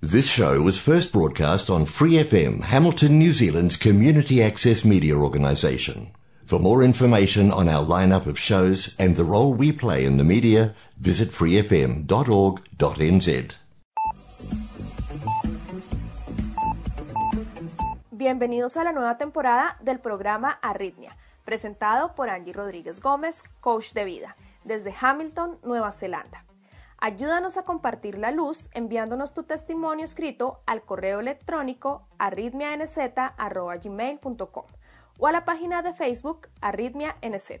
This show was first broadcast on Free FM, Hamilton, New Zealand's community access media organisation. For more information on our lineup of shows and the role we play in the media, visit freefm.org.nz. Bienvenidos a la nueva temporada del programa Arritmia, presentado por Angie Rodríguez Gómez, coach de vida, desde Hamilton, Nueva Zelanda. Ayúdanos a compartir la luz enviándonos tu testimonio escrito al correo electrónico arritmianz.gmail.com o a la página de Facebook Arritmia NZ.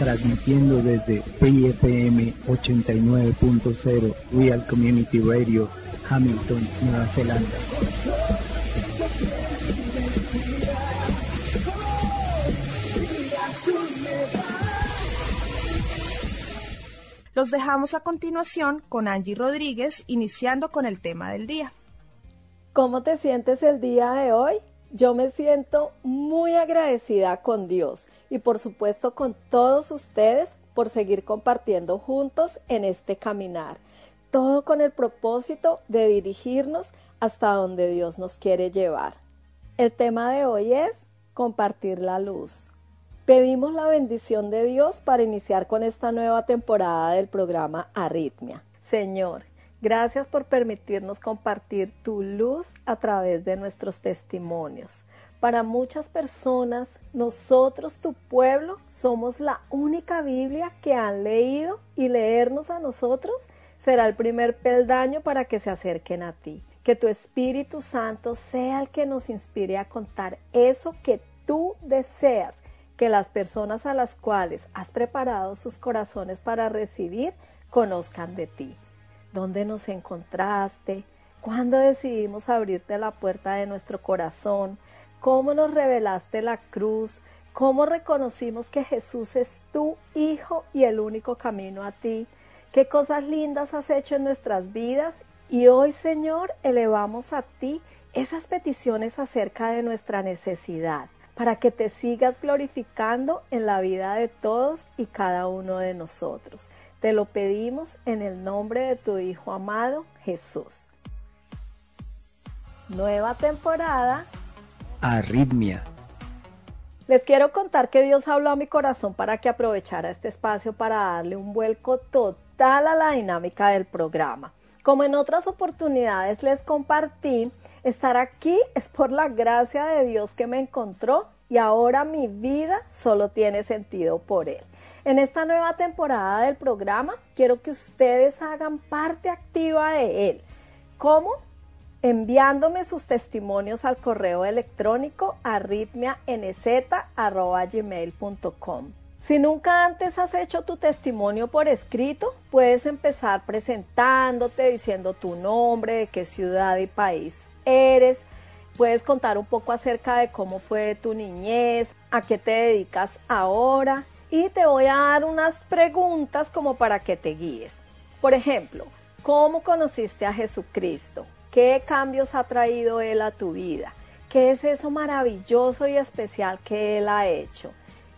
transmitiendo desde PFM 89.0 Real Community Radio, Hamilton, Nueva Zelanda. Los dejamos a continuación con Angie Rodríguez, iniciando con el tema del día. ¿Cómo te sientes el día de hoy? Yo me siento muy agradecida con Dios y por supuesto con todos ustedes por seguir compartiendo juntos en este caminar. Todo con el propósito de dirigirnos hasta donde Dios nos quiere llevar. El tema de hoy es compartir la luz. Pedimos la bendición de Dios para iniciar con esta nueva temporada del programa Arritmia. Señor, gracias por permitirnos compartir tu luz a través de nuestros testimonios. Para muchas personas, nosotros, tu pueblo, somos la única Biblia que han leído y leernos a nosotros será el primer peldaño para que se acerquen a ti. Que tu Espíritu Santo sea el que nos inspire a contar eso que tú deseas que las personas a las cuales has preparado sus corazones para recibir conozcan de ti. ¿Dónde nos encontraste? ¿Cuándo decidimos abrirte la puerta de nuestro corazón? ¿Cómo nos revelaste la cruz? ¿Cómo reconocimos que Jesús es tu Hijo y el único camino a ti? ¿Qué cosas lindas has hecho en nuestras vidas? Y hoy, Señor, elevamos a ti esas peticiones acerca de nuestra necesidad para que te sigas glorificando en la vida de todos y cada uno de nosotros. Te lo pedimos en el nombre de tu Hijo amado, Jesús. Nueva temporada. Arritmia. Les quiero contar que Dios habló a mi corazón para que aprovechara este espacio para darle un vuelco total a la dinámica del programa. Como en otras oportunidades les compartí, estar aquí es por la gracia de Dios que me encontró y ahora mi vida solo tiene sentido por Él. En esta nueva temporada del programa quiero que ustedes hagan parte activa de Él. ¿Cómo? Enviándome sus testimonios al correo electrónico arritmianz.gmail.com. Si nunca antes has hecho tu testimonio por escrito, puedes empezar presentándote, diciendo tu nombre, de qué ciudad y país eres. Puedes contar un poco acerca de cómo fue tu niñez, a qué te dedicas ahora y te voy a dar unas preguntas como para que te guíes. Por ejemplo, ¿cómo conociste a Jesucristo? ¿Qué cambios ha traído Él a tu vida? ¿Qué es eso maravilloso y especial que Él ha hecho?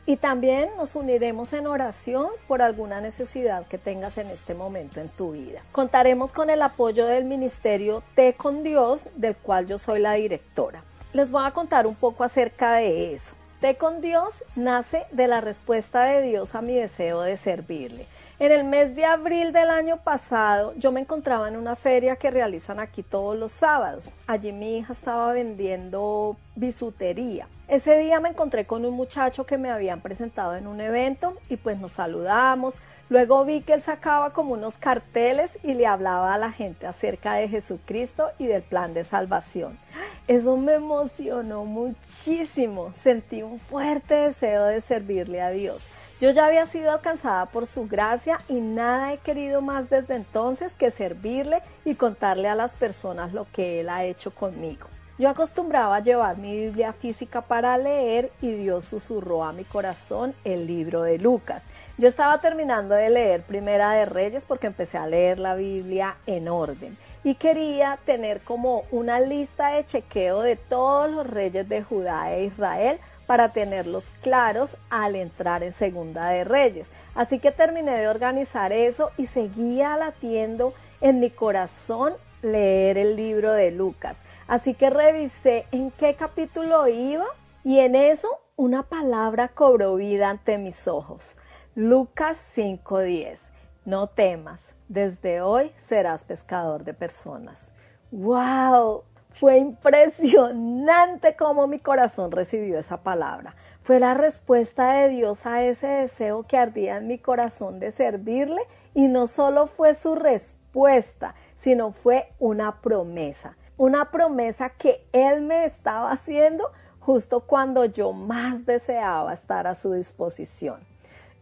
Y también nos uniremos en oración por alguna necesidad que tengas en este momento en tu vida. Contaremos con el apoyo del Ministerio Té con Dios, del cual yo soy la directora. Les voy a contar un poco acerca de eso. Té con Dios nace de la respuesta de Dios a mi deseo de servirle. En el mes de abril del año pasado yo me encontraba en una feria que realizan aquí todos los sábados. Allí mi hija estaba vendiendo bisutería. Ese día me encontré con un muchacho que me habían presentado en un evento y pues nos saludamos. Luego vi que él sacaba como unos carteles y le hablaba a la gente acerca de Jesucristo y del plan de salvación. Eso me emocionó muchísimo. Sentí un fuerte deseo de servirle a Dios. Yo ya había sido alcanzada por su gracia y nada he querido más desde entonces que servirle y contarle a las personas lo que Él ha hecho conmigo. Yo acostumbraba llevar mi Biblia física para leer y Dios susurró a mi corazón el libro de Lucas. Yo estaba terminando de leer Primera de Reyes porque empecé a leer la Biblia en orden y quería tener como una lista de chequeo de todos los reyes de Judá e Israel para tenerlos claros al entrar en Segunda de Reyes. Así que terminé de organizar eso y seguía latiendo en mi corazón leer el libro de Lucas. Así que revisé en qué capítulo iba y en eso una palabra cobró vida ante mis ojos. Lucas 5:10. No temas, desde hoy serás pescador de personas. ¡Wow! Fue impresionante cómo mi corazón recibió esa palabra. Fue la respuesta de Dios a ese deseo que ardía en mi corazón de servirle y no solo fue su respuesta, sino fue una promesa. Una promesa que Él me estaba haciendo justo cuando yo más deseaba estar a su disposición.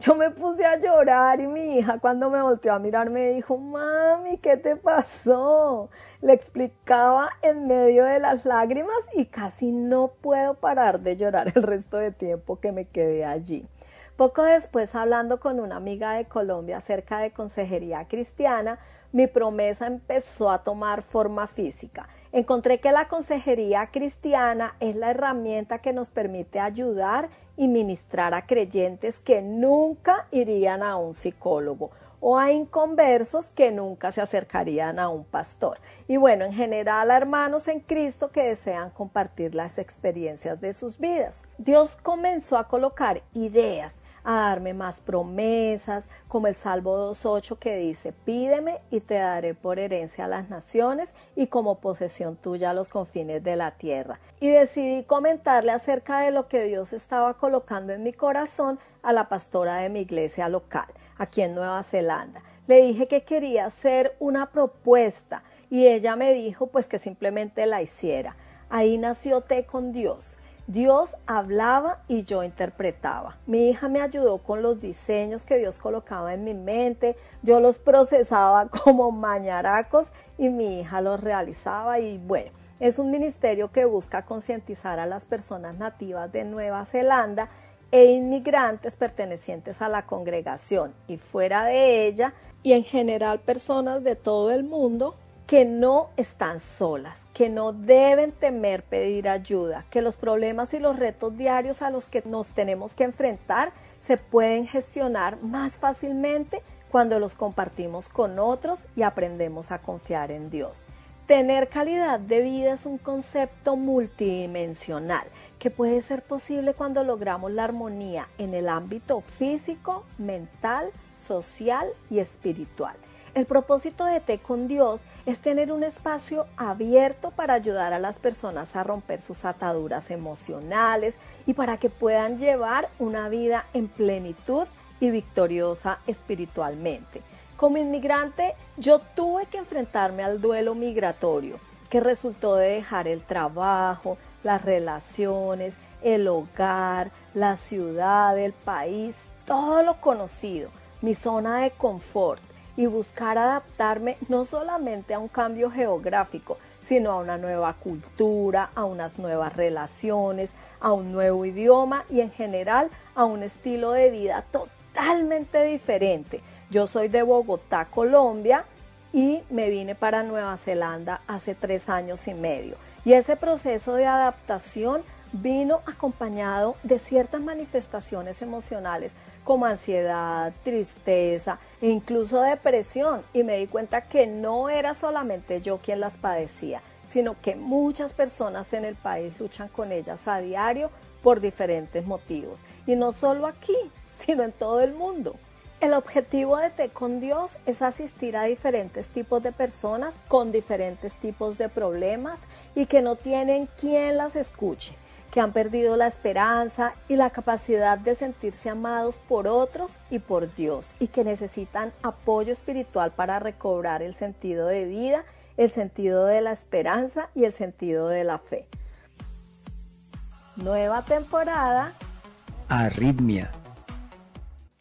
Yo me puse a llorar y mi hija cuando me volteó a mirar me dijo, mami, ¿qué te pasó? Le explicaba en medio de las lágrimas y casi no puedo parar de llorar el resto de tiempo que me quedé allí. Poco después, hablando con una amiga de Colombia acerca de consejería cristiana, mi promesa empezó a tomar forma física. Encontré que la consejería cristiana es la herramienta que nos permite ayudar y ministrar a creyentes que nunca irían a un psicólogo o a inconversos que nunca se acercarían a un pastor. Y bueno, en general a hermanos en Cristo que desean compartir las experiencias de sus vidas. Dios comenzó a colocar ideas a darme más promesas, como el Salmo 2.8 que dice, pídeme y te daré por herencia a las naciones y como posesión tuya a los confines de la tierra. Y decidí comentarle acerca de lo que Dios estaba colocando en mi corazón a la pastora de mi iglesia local, aquí en Nueva Zelanda. Le dije que quería hacer una propuesta y ella me dijo pues que simplemente la hiciera. Ahí nació Té con Dios Dios hablaba y yo interpretaba. Mi hija me ayudó con los diseños que Dios colocaba en mi mente. Yo los procesaba como mañaracos y mi hija los realizaba y bueno, es un ministerio que busca concientizar a las personas nativas de Nueva Zelanda e inmigrantes pertenecientes a la congregación y fuera de ella y en general personas de todo el mundo que no están solas, que no deben temer pedir ayuda, que los problemas y los retos diarios a los que nos tenemos que enfrentar se pueden gestionar más fácilmente cuando los compartimos con otros y aprendemos a confiar en Dios. Tener calidad de vida es un concepto multidimensional que puede ser posible cuando logramos la armonía en el ámbito físico, mental, social y espiritual. El propósito de Té con Dios es tener un espacio abierto para ayudar a las personas a romper sus ataduras emocionales y para que puedan llevar una vida en plenitud y victoriosa espiritualmente. Como inmigrante, yo tuve que enfrentarme al duelo migratorio, que resultó de dejar el trabajo, las relaciones, el hogar, la ciudad, el país, todo lo conocido, mi zona de confort y buscar adaptarme no solamente a un cambio geográfico, sino a una nueva cultura, a unas nuevas relaciones, a un nuevo idioma y en general a un estilo de vida totalmente diferente. Yo soy de Bogotá, Colombia, y me vine para Nueva Zelanda hace tres años y medio. Y ese proceso de adaptación vino acompañado de ciertas manifestaciones emocionales como ansiedad, tristeza e incluso depresión. Y me di cuenta que no era solamente yo quien las padecía, sino que muchas personas en el país luchan con ellas a diario por diferentes motivos. Y no solo aquí, sino en todo el mundo. El objetivo de Té con Dios es asistir a diferentes tipos de personas con diferentes tipos de problemas y que no tienen quien las escuche, que han perdido la esperanza y la capacidad de sentirse amados por otros y por Dios y que necesitan apoyo espiritual para recobrar el sentido de vida, el sentido de la esperanza y el sentido de la fe. Nueva temporada. Arritmia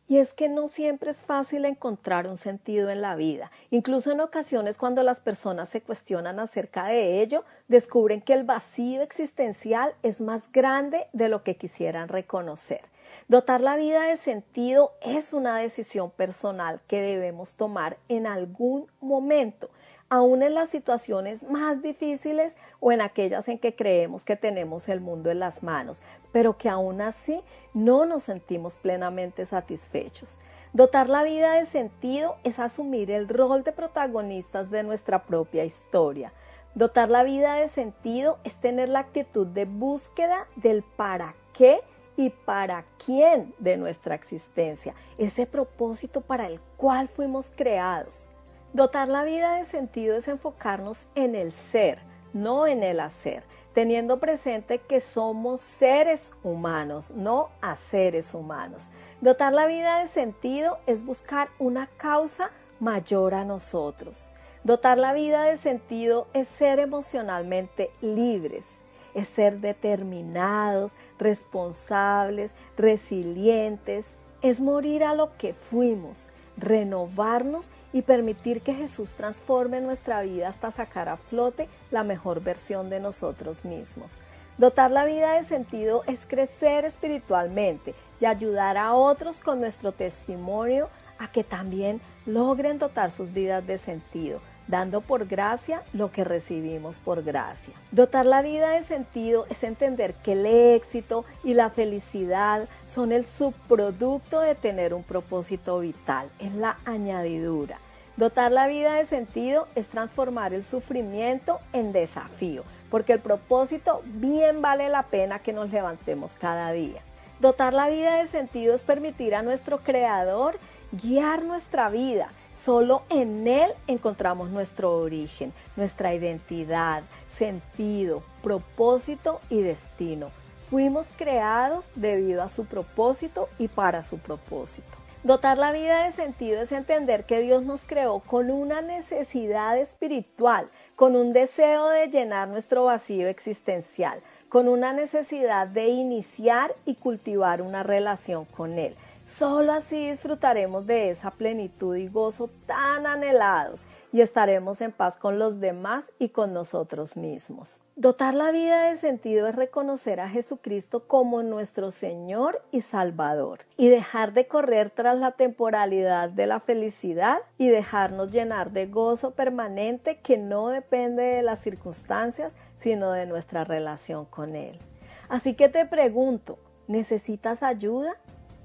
y es que no siempre es fácil encontrar un sentido en la vida. Incluso en ocasiones cuando las personas se cuestionan acerca de ello, descubren que el vacío existencial es más grande de lo que quisieran reconocer. Dotar la vida de sentido es una decisión personal que debemos tomar en algún momento aún en las situaciones más difíciles o en aquellas en que creemos que tenemos el mundo en las manos, pero que aún así no nos sentimos plenamente satisfechos. Dotar la vida de sentido es asumir el rol de protagonistas de nuestra propia historia. Dotar la vida de sentido es tener la actitud de búsqueda del para qué y para quién de nuestra existencia, ese propósito para el cual fuimos creados. Dotar la vida de sentido es enfocarnos en el ser, no en el hacer, teniendo presente que somos seres humanos, no a seres humanos. Dotar la vida de sentido es buscar una causa mayor a nosotros. Dotar la vida de sentido es ser emocionalmente libres, es ser determinados, responsables, resilientes, es morir a lo que fuimos, renovarnos y permitir que Jesús transforme nuestra vida hasta sacar a flote la mejor versión de nosotros mismos. Dotar la vida de sentido es crecer espiritualmente y ayudar a otros con nuestro testimonio a que también logren dotar sus vidas de sentido, dando por gracia lo que recibimos por gracia. Dotar la vida de sentido es entender que el éxito y la felicidad son el subproducto de tener un propósito vital, es la añadidura. Dotar la vida de sentido es transformar el sufrimiento en desafío, porque el propósito bien vale la pena que nos levantemos cada día. Dotar la vida de sentido es permitir a nuestro Creador guiar nuestra vida, Solo en Él encontramos nuestro origen, nuestra identidad, sentido, propósito y destino. Fuimos creados debido a su propósito y para su propósito. Dotar la vida de sentido es entender que Dios nos creó con una necesidad espiritual, con un deseo de llenar nuestro vacío existencial, con una necesidad de iniciar y cultivar una relación con Él. Solo así disfrutaremos de esa plenitud y gozo tan anhelados y estaremos en paz con los demás y con nosotros mismos. Dotar la vida de sentido es reconocer a Jesucristo como nuestro Señor y Salvador y dejar de correr tras la temporalidad de la felicidad y dejarnos llenar de gozo permanente que no depende de las circunstancias, sino de nuestra relación con Él. Así que te pregunto, ¿necesitas ayuda?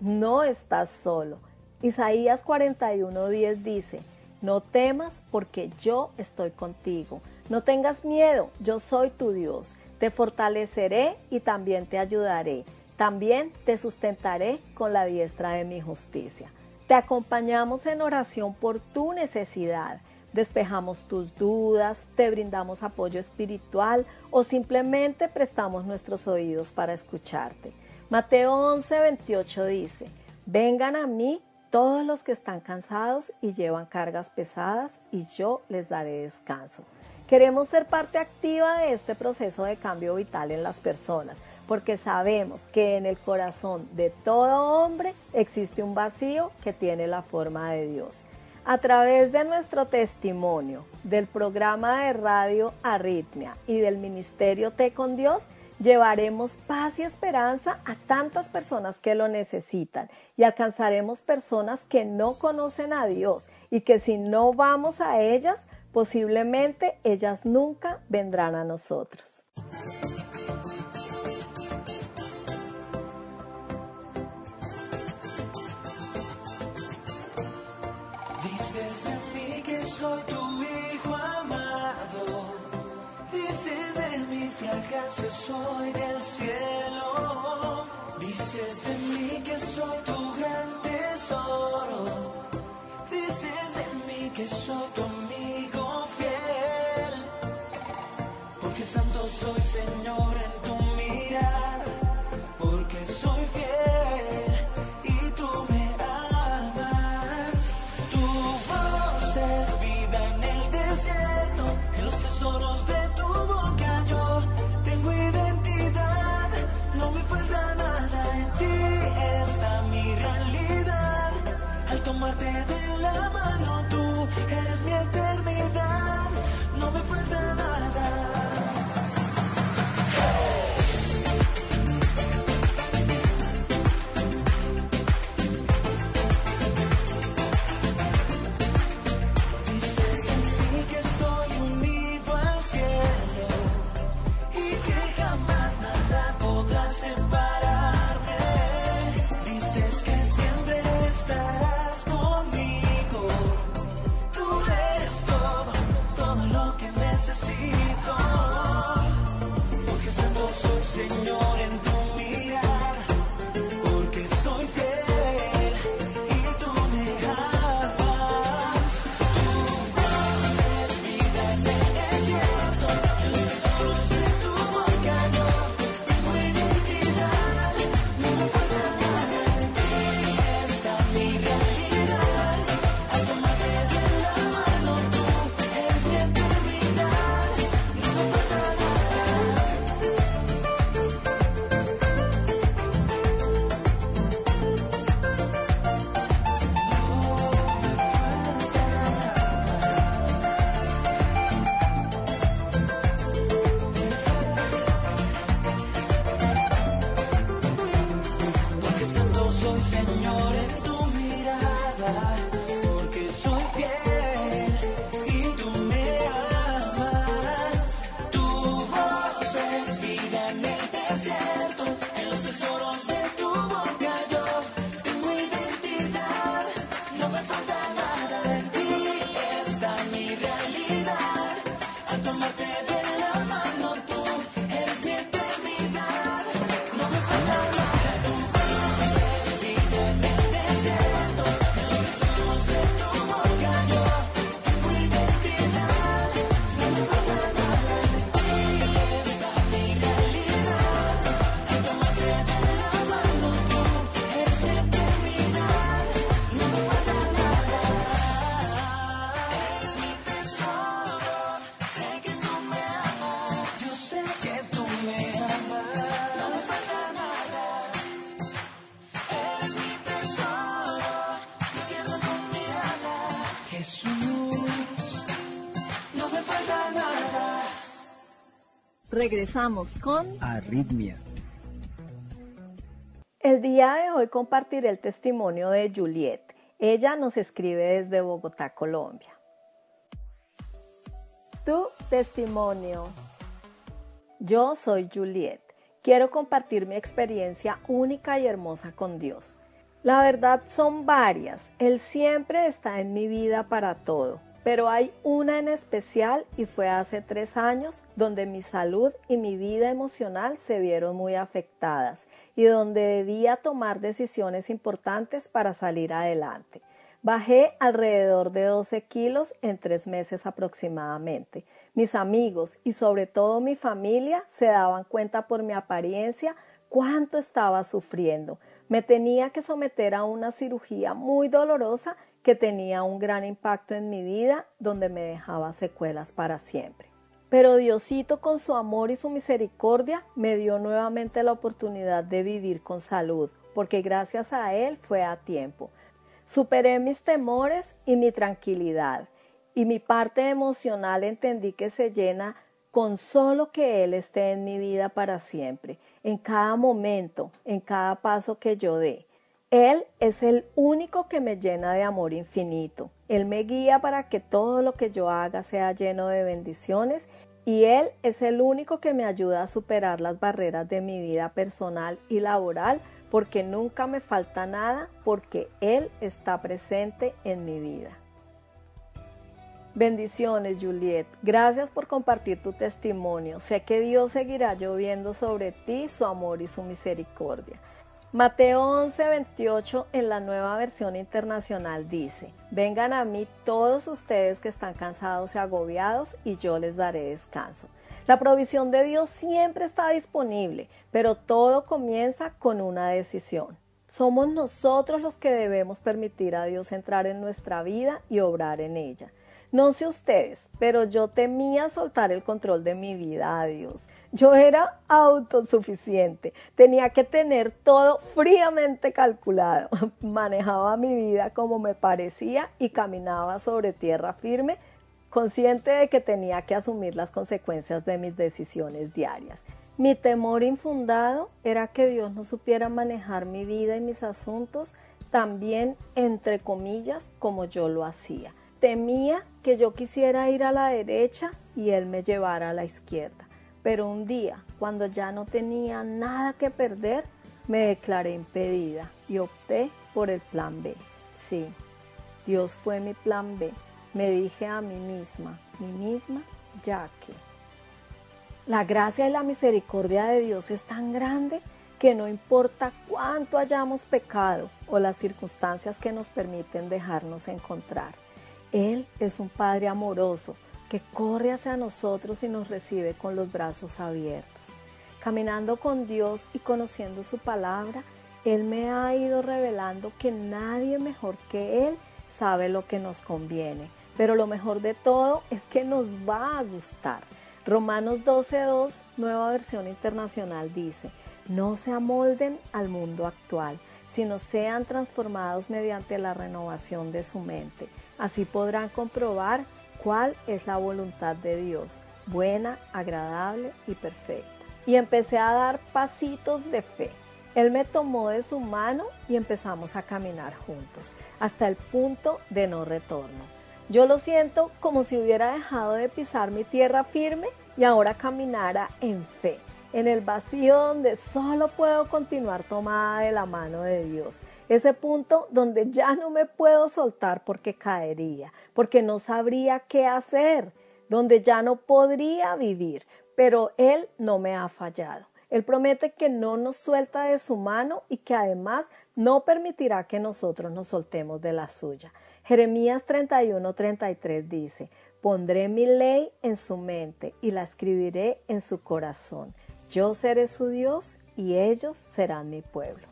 No estás solo. Isaías 41:10 dice, no temas porque yo estoy contigo. No tengas miedo, yo soy tu Dios. Te fortaleceré y también te ayudaré. También te sustentaré con la diestra de mi justicia. Te acompañamos en oración por tu necesidad. Despejamos tus dudas, te brindamos apoyo espiritual o simplemente prestamos nuestros oídos para escucharte. Mateo 11, 28 dice, vengan a mí todos los que están cansados y llevan cargas pesadas y yo les daré descanso. Queremos ser parte activa de este proceso de cambio vital en las personas, porque sabemos que en el corazón de todo hombre existe un vacío que tiene la forma de Dios. A través de nuestro testimonio, del programa de radio Arritmia y del Ministerio Te con Dios, Llevaremos paz y esperanza a tantas personas que lo necesitan y alcanzaremos personas que no conocen a Dios y que si no vamos a ellas, posiblemente ellas nunca vendrán a nosotros. Dices que soy fragancia soy del cielo. Dices de mí que soy tu gran tesoro. Dices de mí que soy tu Regresamos con Arritmia. El día de hoy compartiré el testimonio de Juliet. Ella nos escribe desde Bogotá, Colombia. Tu testimonio. Yo soy Juliet. Quiero compartir mi experiencia única y hermosa con Dios. La verdad son varias. Él siempre está en mi vida para todo. Pero hay una en especial y fue hace tres años donde mi salud y mi vida emocional se vieron muy afectadas y donde debía tomar decisiones importantes para salir adelante. Bajé alrededor de 12 kilos en tres meses aproximadamente. Mis amigos y sobre todo mi familia se daban cuenta por mi apariencia cuánto estaba sufriendo. Me tenía que someter a una cirugía muy dolorosa que tenía un gran impacto en mi vida donde me dejaba secuelas para siempre. Pero Diosito con su amor y su misericordia me dio nuevamente la oportunidad de vivir con salud, porque gracias a Él fue a tiempo. Superé mis temores y mi tranquilidad, y mi parte emocional entendí que se llena con solo que Él esté en mi vida para siempre, en cada momento, en cada paso que yo dé. Él es el único que me llena de amor infinito. Él me guía para que todo lo que yo haga sea lleno de bendiciones y Él es el único que me ayuda a superar las barreras de mi vida personal y laboral porque nunca me falta nada porque Él está presente en mi vida. Bendiciones, Juliet. Gracias por compartir tu testimonio. Sé que Dios seguirá lloviendo sobre ti su amor y su misericordia. Mateo 11, 28 en la nueva versión internacional dice, vengan a mí todos ustedes que están cansados y agobiados y yo les daré descanso. La provisión de Dios siempre está disponible, pero todo comienza con una decisión. Somos nosotros los que debemos permitir a Dios entrar en nuestra vida y obrar en ella. No sé ustedes, pero yo temía soltar el control de mi vida a Dios. Yo era autosuficiente, tenía que tener todo fríamente calculado. Manejaba mi vida como me parecía y caminaba sobre tierra firme, consciente de que tenía que asumir las consecuencias de mis decisiones diarias. Mi temor infundado era que Dios no supiera manejar mi vida y mis asuntos también, entre comillas, como yo lo hacía Temía que yo quisiera ir a la derecha y él me llevara a la izquierda. Pero un día, cuando ya no tenía nada que perder, me declaré impedida y opté por el plan B. Sí, Dios fue mi plan B. Me dije a mí misma, mí misma, ya que. La gracia y la misericordia de Dios es tan grande que no importa cuánto hayamos pecado o las circunstancias que nos permiten dejarnos encontrar. Él es un Padre amoroso que corre hacia nosotros y nos recibe con los brazos abiertos. Caminando con Dios y conociendo su palabra, Él me ha ido revelando que nadie mejor que Él sabe lo que nos conviene. Pero lo mejor de todo es que nos va a gustar. Romanos 12.2, nueva versión internacional, dice, no se amolden al mundo actual, sino sean transformados mediante la renovación de su mente Así podrán comprobar cuál es la voluntad de Dios, buena, agradable y perfecta. Y empecé a dar pasitos de fe. Él me tomó de su mano y empezamos a caminar juntos, hasta el punto de no retorno. Yo lo siento como si hubiera dejado de pisar mi tierra firme y ahora caminara en fe, en el vacío donde solo puedo continuar tomada de la mano de Dios ese punto donde ya no me puedo soltar porque caería, porque no sabría qué hacer, donde ya no podría vivir, pero Él no me ha fallado. Él promete que no nos suelta de su mano y que además no permitirá que nosotros nos soltemos de la suya. Jeremías 31:33 dice, pondré mi ley en su mente y la escribiré en su corazón. Yo seré su Dios y ellos serán mi pueblo.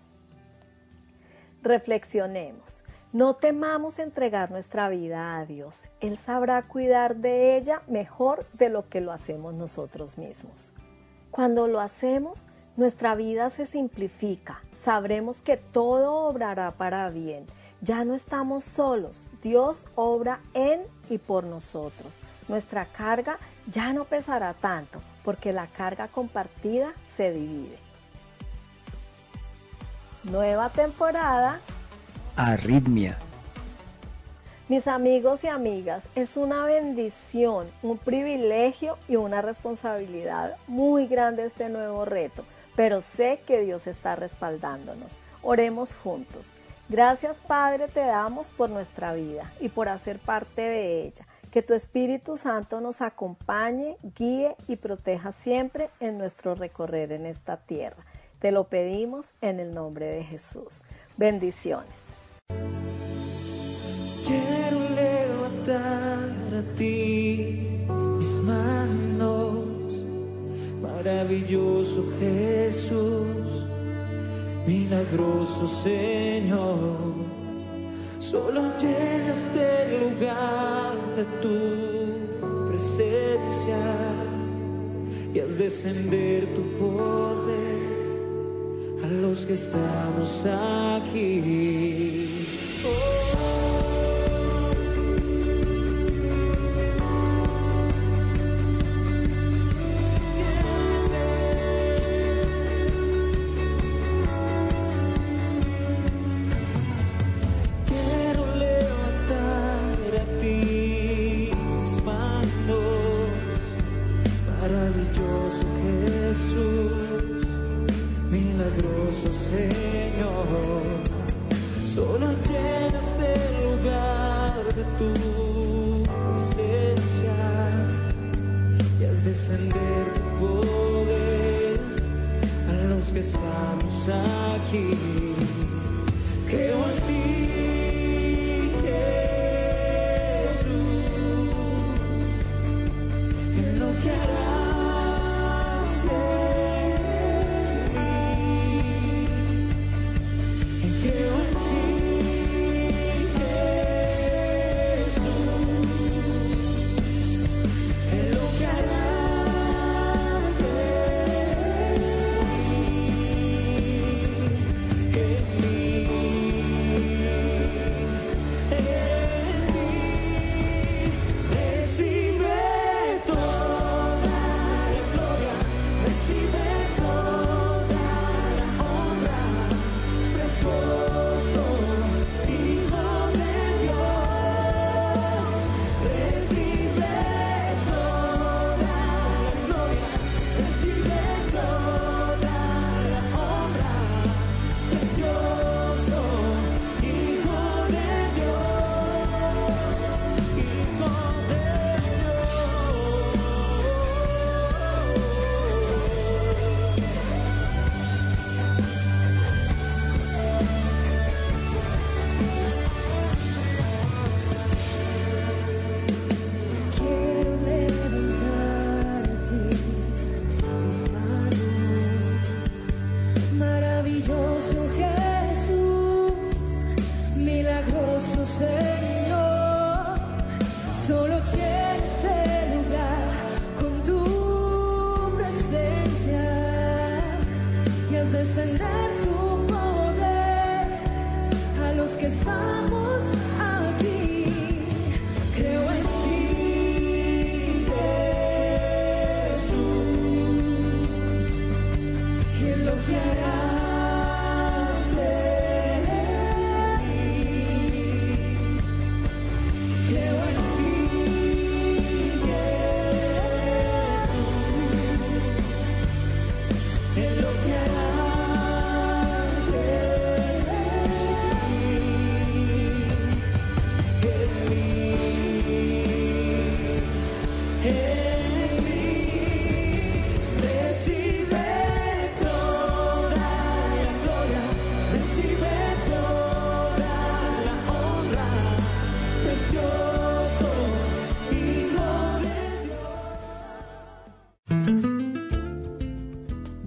Reflexionemos. No temamos entregar nuestra vida a Dios. Él sabrá cuidar de ella mejor de lo que lo hacemos nosotros mismos. Cuando lo hacemos, nuestra vida se simplifica. Sabremos que todo obrará para bien. Ya no estamos solos. Dios obra en y por nosotros. Nuestra carga ya no pesará tanto porque la carga compartida se divide nueva temporada. Arritmia. Mis amigos y amigas, es una bendición, un privilegio y una responsabilidad muy grande este nuevo reto, pero sé que Dios está respaldándonos. Oremos juntos. Gracias Padre te damos por nuestra vida y por hacer parte de ella. Que tu Espíritu Santo nos acompañe, guíe y proteja siempre en nuestro recorrer en esta tierra. Te lo pedimos en el nombre de Jesús. Bendiciones. Quiero levantar a ti mis manos, maravilloso Jesús, milagroso Señor. Solo llenas el lugar de tu presencia y haz descender tu poder a los que estamos aquí. Quiero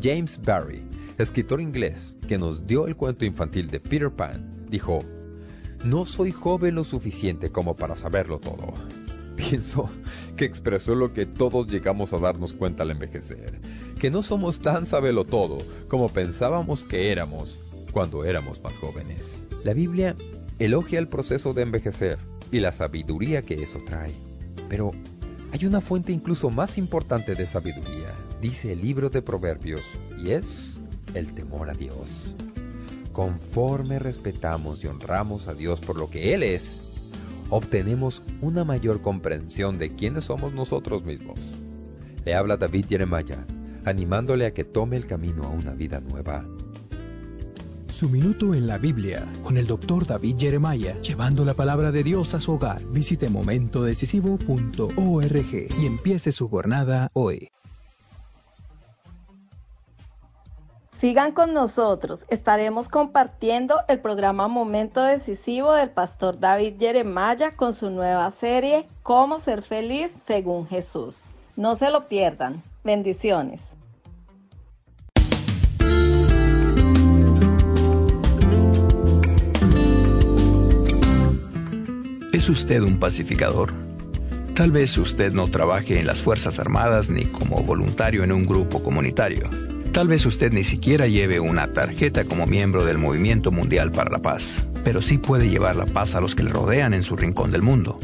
James Barrie, escritor inglés que nos dio el cuento infantil de Peter Pan, dijo, No soy joven lo suficiente como para saberlo todo. Pienso que expresó lo que todos llegamos a darnos cuenta al envejecer, que no somos tan sabelo todo como pensábamos que éramos cuando éramos más jóvenes. La Biblia elogia el proceso de envejecer y la sabiduría que eso trae. Pero hay una fuente incluso más importante de sabiduría, dice el libro de Proverbios, y es el temor a Dios. Conforme respetamos y honramos a Dios por lo que Él es, obtenemos una mayor comprensión de quiénes somos nosotros mismos. Le habla David Jeremiah, animándole a que tome el camino a una vida nueva. Su minuto en la Biblia con el doctor David Jeremiah, llevando la palabra de Dios a su hogar. Visite momentodecisivo.org y empiece su jornada hoy. Sigan con nosotros, estaremos compartiendo el programa Momento Decisivo del pastor David Jeremiah con su nueva serie Cómo ser feliz según Jesús. No se lo pierdan. Bendiciones. ¿Es usted un pacificador? Tal vez usted no trabaje en las Fuerzas Armadas ni como voluntario en un grupo comunitario. Tal vez usted ni siquiera lleve una tarjeta como miembro del Movimiento Mundial para la Paz, pero sí puede llevar la paz a los que le rodean en su rincón del mundo.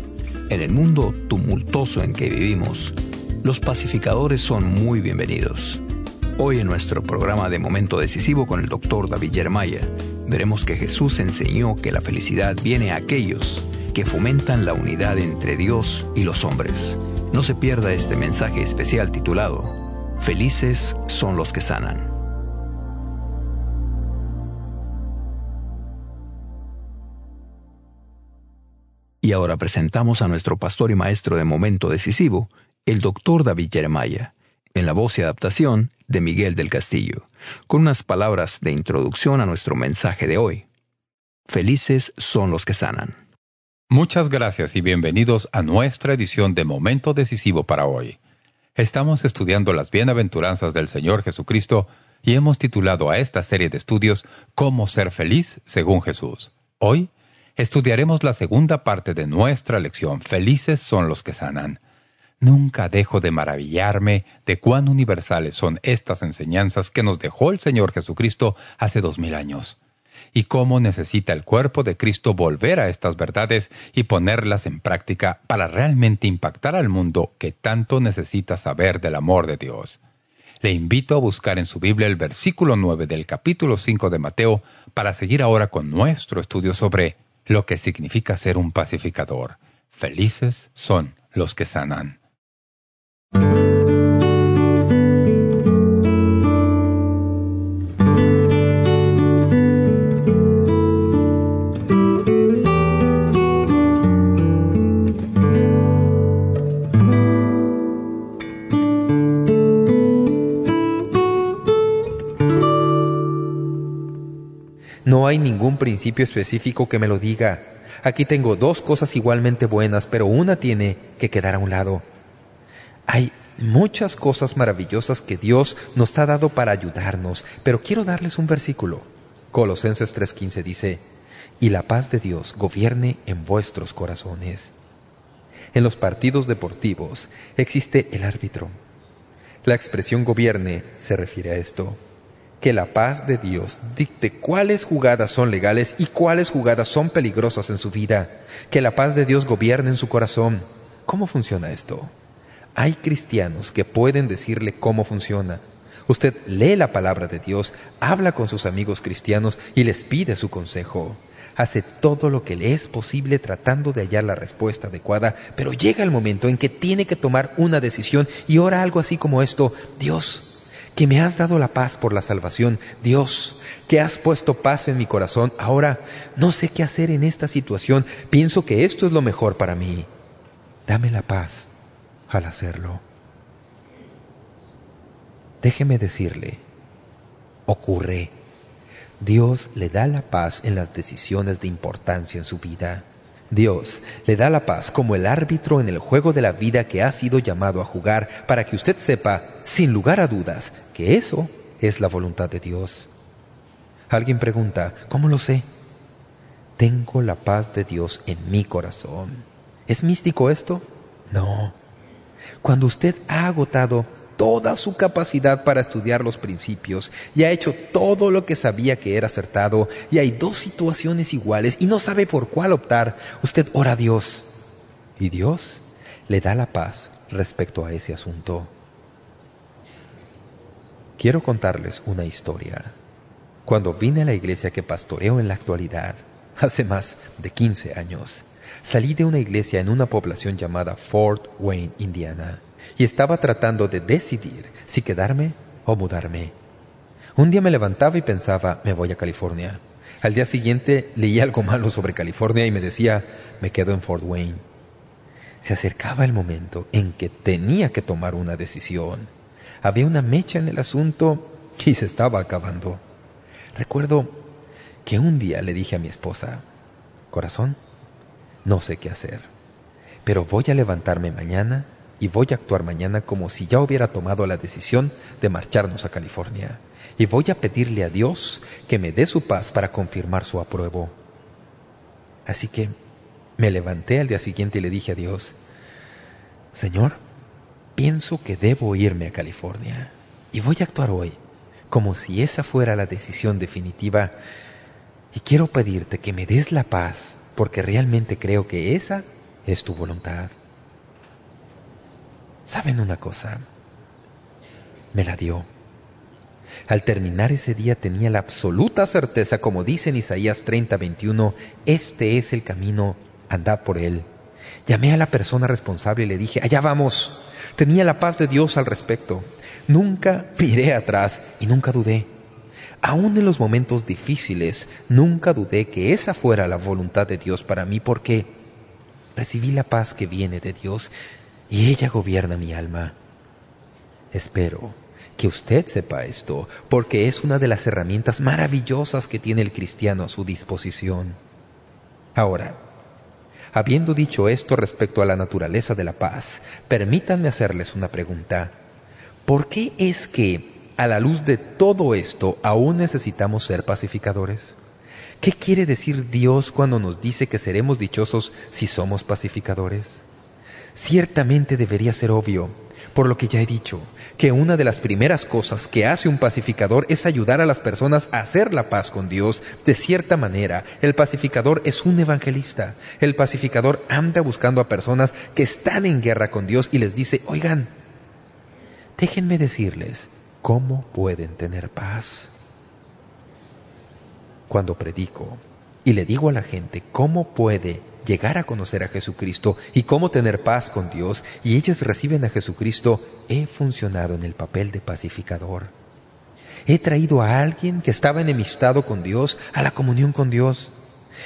En el mundo tumultuoso en que vivimos, los pacificadores son muy bienvenidos. Hoy en nuestro programa de Momento Decisivo con el Dr. David Jeremiah, veremos que Jesús enseñó que la felicidad viene a aquellos que fomentan la unidad entre Dios y los hombres. No se pierda este mensaje especial titulado Felices son los que sanan. Y ahora presentamos a nuestro pastor y maestro de momento decisivo, el doctor David Jeremiah, en la voz y adaptación de Miguel del Castillo. con unas palabras de introducción a nuestro mensaje de hoy. Felices son los que sanan. Muchas gracias y bienvenidos a nuestra edición de Momento Decisivo para hoy. Estamos estudiando las bienaventuranzas del Señor Jesucristo y hemos titulado a esta serie de estudios Cómo ser feliz según Jesús. Hoy estudiaremos la segunda parte de nuestra lección Felices son los que sanan. Nunca dejo de maravillarme de cuán universales son estas enseñanzas que nos dejó el Señor Jesucristo hace dos mil años, y cómo necesita el cuerpo de Cristo volver a estas verdades y ponerlas en práctica para realmente impactar al mundo que tanto necesita saber del amor de Dios. Le invito a buscar en su Biblia el versículo 9 del capítulo 5 de Mateo para seguir ahora con nuestro estudio sobre lo que significa ser un pacificador. Felices son los que sanan. No hay ningún principio específico que me lo diga. Aquí tengo dos cosas igualmente buenas, pero una tiene que quedar a un lado. Hay muchas cosas maravillosas que Dios nos ha dado para ayudarnos, pero quiero darles un versículo. Colosenses 3.15 dice, «Y la paz de Dios gobierne en vuestros corazones». En los partidos deportivos existe el árbitro. La expresión gobierne se refiere a esto. Que la paz de Dios dicte cuáles jugadas son legales y cuáles jugadas son peligrosas en su vida. Que la paz de Dios gobierne en su corazón. ¿Cómo funciona esto? Hay cristianos que pueden decirle cómo funciona. Usted lee la palabra de Dios, habla con sus amigos cristianos y les pide su consejo. Hace todo lo que le es posible tratando de hallar la respuesta adecuada, pero llega el momento en que tiene que tomar una decisión y ora algo así como esto, Dios, que me has dado la paz por la salvación, Dios, que has puesto paz en mi corazón, ahora no sé qué hacer en esta situación, pienso que esto es lo mejor para mí. Dame la paz al hacerlo. Déjeme decirle, ocurre. Dios le da la paz en las decisiones de importancia en su vida. Dios le da la paz como el árbitro en el juego de la vida que ha sido llamado a jugar para que usted sepa, sin lugar a dudas, eso es la voluntad de Dios. Alguien pregunta, ¿cómo lo sé? Tengo la paz de Dios en mi corazón. ¿Es místico esto? No. Cuando usted ha agotado toda su capacidad para estudiar los principios y ha hecho todo lo que sabía que era acertado y hay dos situaciones iguales y no sabe por cuál optar, usted ora a Dios y Dios le da la paz respecto a ese asunto. Quiero contarles una historia. Cuando vine a la iglesia que pastoreo en la actualidad, hace más de 15 años, salí de una iglesia en una población llamada Fort Wayne, Indiana, y estaba tratando de decidir si quedarme o mudarme. Un día me levantaba y pensaba, me voy a California. Al día siguiente leí algo malo sobre California y me decía, me quedo en Fort Wayne. Se acercaba el momento en que tenía que tomar una decisión. Había una mecha en el asunto y se estaba acabando. Recuerdo que un día le dije a mi esposa, corazón, no sé qué hacer, pero voy a levantarme mañana y voy a actuar mañana como si ya hubiera tomado la decisión de marcharnos a California. Y voy a pedirle a Dios que me dé su paz para confirmar su apruebo. Así que me levanté al día siguiente y le dije a Dios, Señor, pienso que debo irme a California y voy a actuar hoy como si esa fuera la decisión definitiva y quiero pedirte que me des la paz porque realmente creo que esa es tu voluntad. ¿Saben una cosa? Me la dio. Al terminar ese día tenía la absoluta certeza, como dice en Isaías 30, 21, este es el camino, andad por él. Llamé a la persona responsable y le dije, allá vamos. Tenía la paz de Dios al respecto. Nunca miré atrás y nunca dudé. Aún en los momentos difíciles, nunca dudé que esa fuera la voluntad de Dios para mí porque recibí la paz que viene de Dios y ella gobierna mi alma. Espero que usted sepa esto, porque es una de las herramientas maravillosas que tiene el cristiano a su disposición. Ahora, habiendo dicho esto respecto a la naturaleza de la paz, permítanme hacerles una pregunta. ¿Por qué es que, a la luz de todo esto, aún necesitamos ser pacificadores? ¿Qué quiere decir Dios cuando nos dice que seremos dichosos si somos pacificadores? Ciertamente debería ser obvio, por lo que ya he dicho, que una de las primeras cosas que hace un pacificador es ayudar a las personas a hacer la paz con Dios. De cierta manera, el pacificador es un evangelista. El pacificador anda buscando a personas que están en guerra con Dios y les dice, oigan, déjenme decirles cómo pueden tener paz cuando predico y le digo a la gente cómo puede llegar a conocer a Jesucristo y cómo tener paz con Dios y ellas reciben a Jesucristo, he funcionado en el papel de pacificador. He traído a alguien que estaba enemistado con Dios a la comunión con Dios.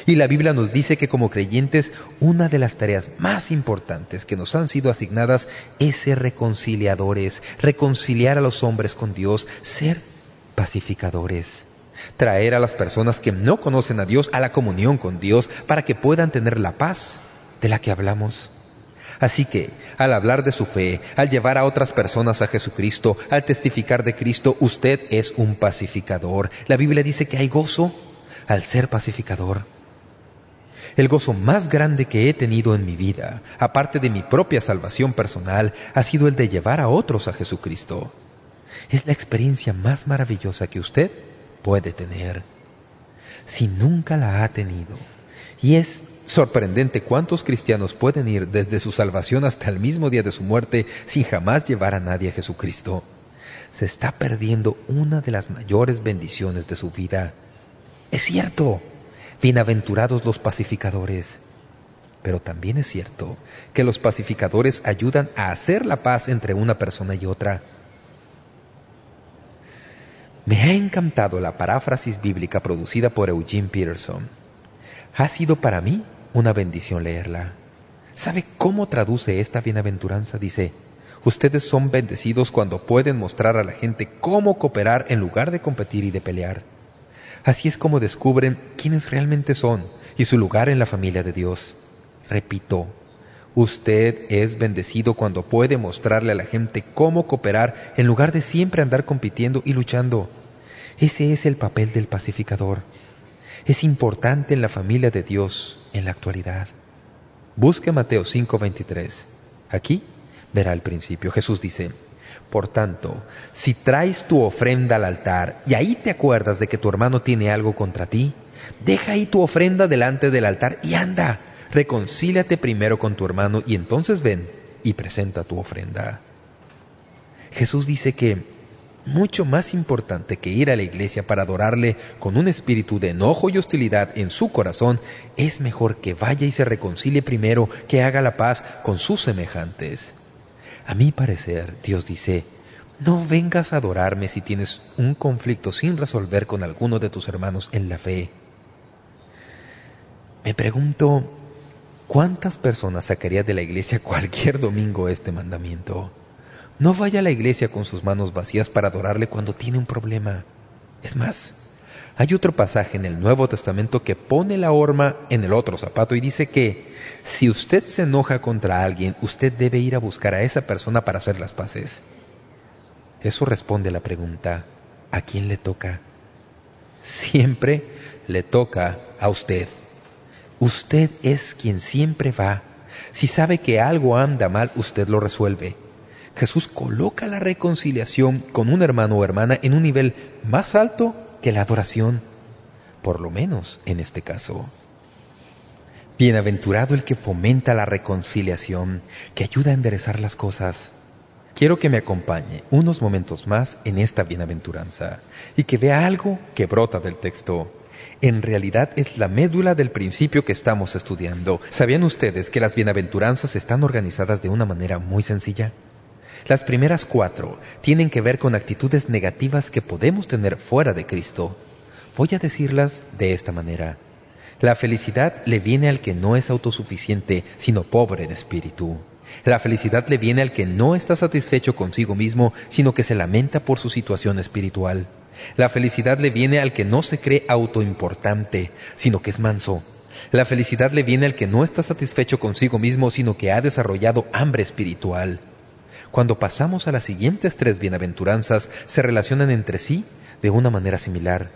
Y la Biblia nos dice que como creyentes una de las tareas más importantes que nos han sido asignadas es ser reconciliadores, reconciliar a los hombres con Dios, ser pacificadores traer a las personas que no conocen a Dios a la comunión con Dios para que puedan tener la paz de la que hablamos. Así que, al hablar de su fe, al llevar a otras personas a Jesucristo, al testificar de Cristo, usted es un pacificador. La Biblia dice que hay gozo al ser pacificador. El gozo más grande que he tenido en mi vida, aparte de mi propia salvación personal, ha sido el de llevar a otros a Jesucristo. Es la experiencia más maravillosa que usted puede tener si nunca la ha tenido. Y es sorprendente cuántos cristianos pueden ir desde su salvación hasta el mismo día de su muerte sin jamás llevar a nadie a Jesucristo. Se está perdiendo una de las mayores bendiciones de su vida. Es cierto, bienaventurados los pacificadores. Pero también es cierto que los pacificadores ayudan a hacer la paz entre una persona y otra. Me ha encantado la paráfrasis bíblica producida por Eugene Peterson. Ha sido para mí una bendición leerla. ¿Sabe cómo traduce esta bienaventuranza? Dice, ustedes son bendecidos cuando pueden mostrar a la gente cómo cooperar en lugar de competir y de pelear. Así es como descubren quiénes realmente son y su lugar en la familia de Dios. Repito, usted es bendecido cuando puede mostrarle a la gente cómo cooperar en lugar de siempre andar compitiendo y luchando. Ese es el papel del pacificador. Es importante en la familia de Dios en la actualidad. Busque Mateo 5:23. Aquí verá el principio. Jesús dice, Por tanto, si traes tu ofrenda al altar y ahí te acuerdas de que tu hermano tiene algo contra ti, deja ahí tu ofrenda delante del altar y anda, reconcíliate primero con tu hermano y entonces ven y presenta tu ofrenda. Jesús dice que mucho más importante que ir a la iglesia para adorarle con un espíritu de enojo y hostilidad en su corazón, es mejor que vaya y se reconcilie primero, que haga la paz con sus semejantes. A mi parecer, Dios dice, no vengas a adorarme si tienes un conflicto sin resolver con alguno de tus hermanos en la fe. Me pregunto, ¿cuántas personas sacaría de la iglesia cualquier domingo este mandamiento? No vaya a la iglesia con sus manos vacías para adorarle cuando tiene un problema. Es más, hay otro pasaje en el Nuevo Testamento que pone la horma en el otro zapato y dice que si usted se enoja contra alguien, usted debe ir a buscar a esa persona para hacer las paces. Eso responde a la pregunta, ¿a quién le toca? Siempre le toca a usted. Usted es quien siempre va. Si sabe que algo anda mal, usted lo resuelve. Jesús coloca la reconciliación con un hermano o hermana en un nivel más alto que la adoración, por lo menos en este caso. Bienaventurado el que fomenta la reconciliación, que ayuda a enderezar las cosas. Quiero que me acompañe unos momentos más en esta bienaventuranza y que vea algo que brota del texto. En realidad es la médula del principio que estamos estudiando. ¿Sabían ustedes que las bienaventuranzas están organizadas de una manera muy sencilla? Las primeras cuatro tienen que ver con actitudes negativas que podemos tener fuera de Cristo. Voy a decirlas de esta manera. La felicidad le viene al que no es autosuficiente, sino pobre de espíritu. La felicidad le viene al que no está satisfecho consigo mismo, sino que se lamenta por su situación espiritual. La felicidad le viene al que no se cree autoimportante, sino que es manso. La felicidad le viene al que no está satisfecho consigo mismo, sino que ha desarrollado hambre espiritual. Cuando pasamos a las siguientes tres bienaventuranzas, se relacionan entre sí de una manera similar.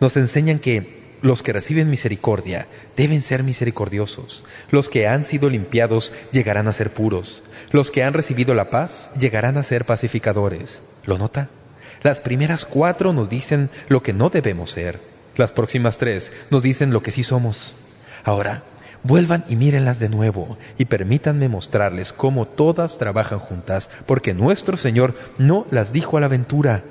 Nos enseñan que los que reciben misericordia deben ser misericordiosos. Los que han sido limpiados llegarán a ser puros. Los que han recibido la paz llegarán a ser pacificadores. ¿Lo nota? Las primeras cuatro nos dicen lo que no debemos ser. Las próximas tres nos dicen lo que sí somos. Ahora, vuelvan y mírenlas de nuevo y permítanme mostrarles cómo todas trabajan juntas, porque nuestro Señor no las dijo a la aventura,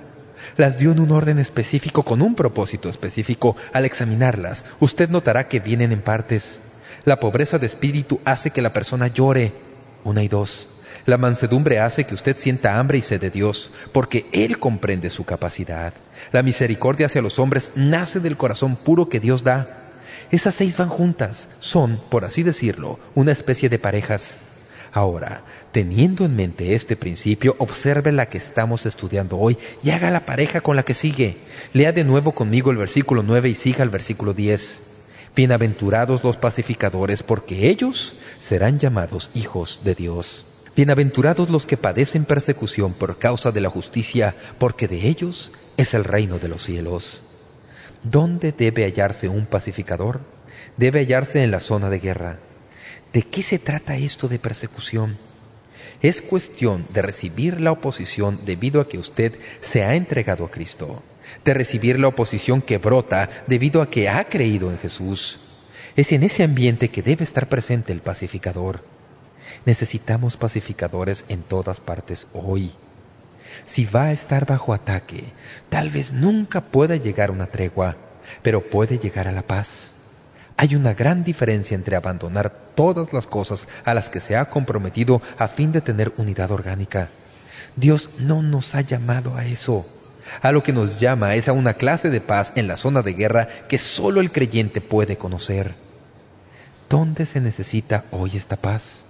las dio en un orden específico con un propósito específico. Al examinarlas, usted notará que vienen en partes. La pobreza de espíritu hace que la persona llore. Una y dos. La mansedumbre hace que usted sienta hambre y sed de Dios, porque Él comprende su capacidad. La misericordia hacia los hombres nace del corazón puro que Dios da. Esas seis van juntas, son, por así decirlo, una especie de parejas. Ahora, teniendo en mente este principio, observe la que estamos estudiando hoy y haga la pareja con la que sigue. Lea de nuevo conmigo el versículo 9 y siga el versículo 10. Bienaventurados los pacificadores, porque ellos serán llamados hijos de Dios. Bienaventurados los que padecen persecución por causa de la justicia, porque de ellos es el reino de los cielos. ¿Dónde debe hallarse un pacificador? Debe hallarse en la zona de guerra. ¿De qué se trata esto de persecución? Es cuestión de recibir la oposición debido a que usted se ha entregado a Cristo, de recibir la oposición que brota debido a que ha creído en Jesús. Es en ese ambiente que debe estar presente el pacificador. Necesitamos pacificadores en todas partes hoy. Si va a estar bajo ataque, tal vez nunca pueda llegar una tregua, pero puede llegar a la paz. Hay una gran diferencia entre abandonar todas las cosas a las que se ha comprometido a fin de tener unidad orgánica. Dios no nos ha llamado a eso. A lo que nos llama es a una clase de paz en la zona de guerra que solo el creyente puede conocer. ¿Dónde se necesita hoy esta paz?